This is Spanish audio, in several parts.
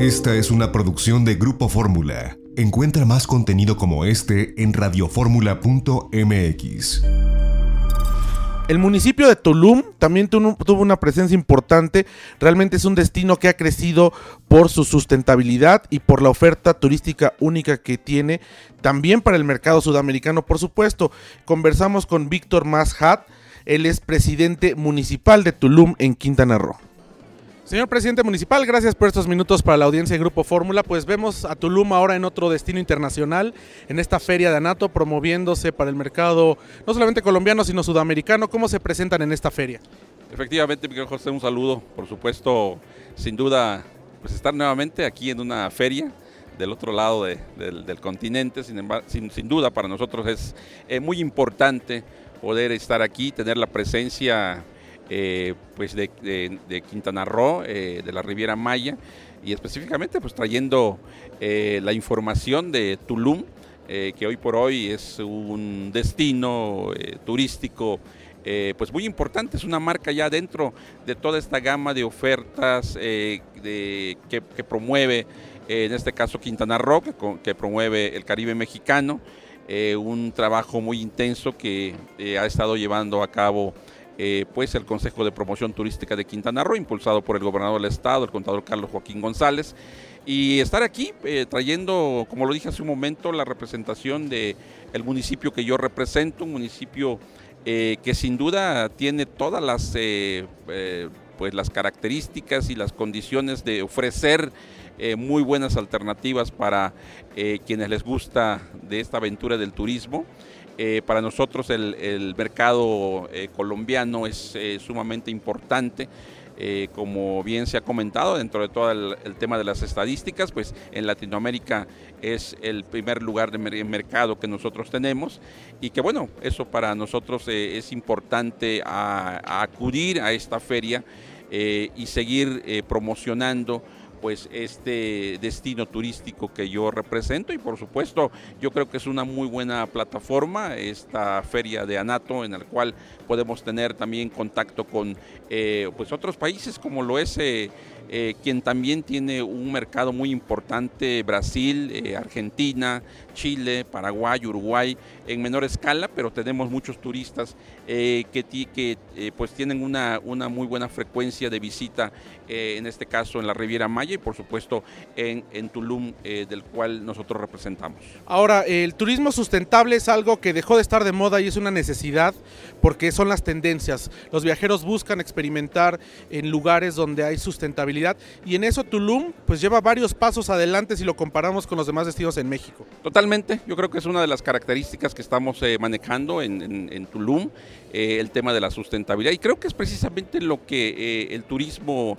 Esta es una producción de Grupo Fórmula. Encuentra más contenido como este en radioformula.mx. El municipio de Tulum también tuvo una presencia importante. Realmente es un destino que ha crecido por su sustentabilidad y por la oferta turística única que tiene. También para el mercado sudamericano, por supuesto. Conversamos con Víctor Mashat. Él es presidente municipal de Tulum en Quintana Roo. Señor presidente municipal, gracias por estos minutos para la audiencia de Grupo Fórmula. Pues vemos a Tulum ahora en otro destino internacional, en esta feria de Anato, promoviéndose para el mercado no solamente colombiano, sino sudamericano. ¿Cómo se presentan en esta feria? Efectivamente, Miguel José, un saludo. Por supuesto, sin duda, pues estar nuevamente aquí en una feria del otro lado del, continente, sin, duda para nosotros es eh, muy importante poder estar aquí, tener la presencia eh, pues de, Quintana Roo, eh, de la Riviera Maya, y específicamente pues trayendo eh, la información de Tulum, que hoy por hoy es un destino turístico pues muy importante, es una marca ya dentro de toda esta gama de ofertas que, promueve, en este caso Quintana Roo, que, promueve el Caribe mexicano, un trabajo muy intenso que ha estado llevando a cabo eh, pues el Consejo de Promoción Turística de Quintana Roo, impulsado por el gobernador del estado, el contador Carlos Joaquín González, y estar aquí eh, trayendo, como lo dije hace un momento, la representación del el municipio que yo represento, un municipio eh, que sin duda tiene todas las, pues las características y las condiciones de ofrecer muy buenas alternativas para quienes les gusta de esta aventura del turismo. Eh, para nosotros el, mercado eh, colombiano es eh, sumamente importante. como bien se ha comentado dentro de todo el, tema de las estadísticas, pues en Latinoamérica es el primer lugar de mercado que nosotros tenemos y que bueno, eso para nosotros es importante acudir a esta feria y seguir promocionando pues este destino turístico que yo represento. Y por supuesto yo creo que es una muy buena plataforma esta feria de Anato en la cual podemos tener también contacto con eh, pues otros países como lo es eh, eh, quien también tiene un mercado muy importante, Brasil, Argentina, Chile, Paraguay, Uruguay, en menor escala, pero tenemos muchos turistas que, que pues tienen una, una muy buena frecuencia de visita, en este caso en la Riviera Maya y por supuesto en, en Tulum, del cual nosotros representamos. Ahora, el turismo sustentable es algo que dejó de estar de moda y es una necesidad porque son las tendencias. Los viajeros buscan experimentar en lugares donde hay sustentabilidad y en eso Tulum pues lleva varios pasos adelante si lo comparamos con los demás destinos en México. Totalmente, yo creo que es una de las características que estamos eh, manejando en, Tulum, eh, el tema de la sustentabilidad y creo que es precisamente lo que eh, el turismo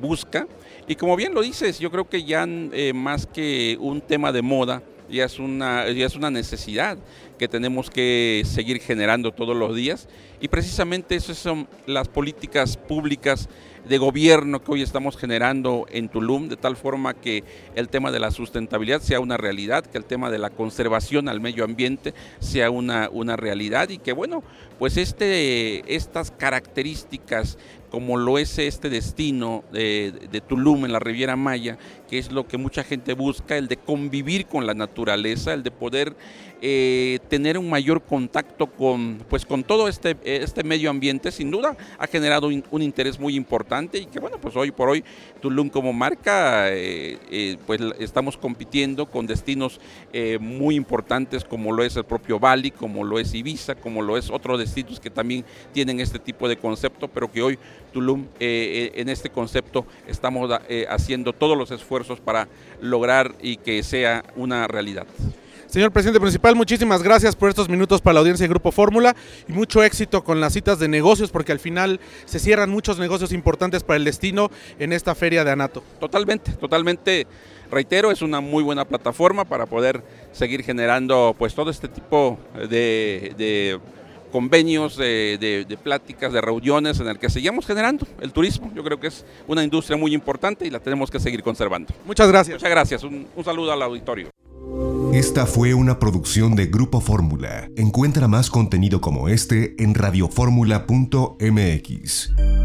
busca y como bien lo dices, yo creo que ya más que un tema de moda, ya es una, ya es una necesidad que tenemos que seguir generando todos los días. Y precisamente esas son las políticas públicas de gobierno que hoy estamos generando en Tulum, de tal forma que el tema de la sustentabilidad sea una realidad, que el tema de la conservación al medio ambiente sea una, una realidad. Y que bueno, pues este, estas características como lo es este destino de, Tulum en la Riviera Maya, que es lo que mucha gente busca, el de convivir con la naturaleza, el de poder eh, tener un mayor contacto con, pues, con todo este, este medio ambiente, sin duda ha generado un, interés muy importante y que bueno, pues hoy por hoy Tulum como marca, eh, eh, pues estamos compitiendo con destinos muy importantes como lo es el propio Bali, como lo es Ibiza, como lo es otros destinos que también tienen este tipo de concepto, pero que hoy Tulum en este concepto estamos haciendo todos los esfuerzos para lograr y que sea una realidad. Señor presidente municipal, muchísimas gracias por estos minutos para la audiencia de Grupo Fórmula y mucho éxito con las citas de negocios porque al final se cierran muchos negocios importantes para el destino en esta feria de Anato. Totalmente, totalmente. Reitero, es una muy buena plataforma para poder seguir generando pues todo este tipo de, convenios, de, de, pláticas, de reuniones en el que seguimos generando el turismo. Yo creo que es una industria muy importante y la tenemos que seguir conservando. Muchas gracias. Muchas gracias. un saludo al auditorio. Esta fue una producción de Grupo Fórmula. Encuentra más contenido como este en radioformula.mx.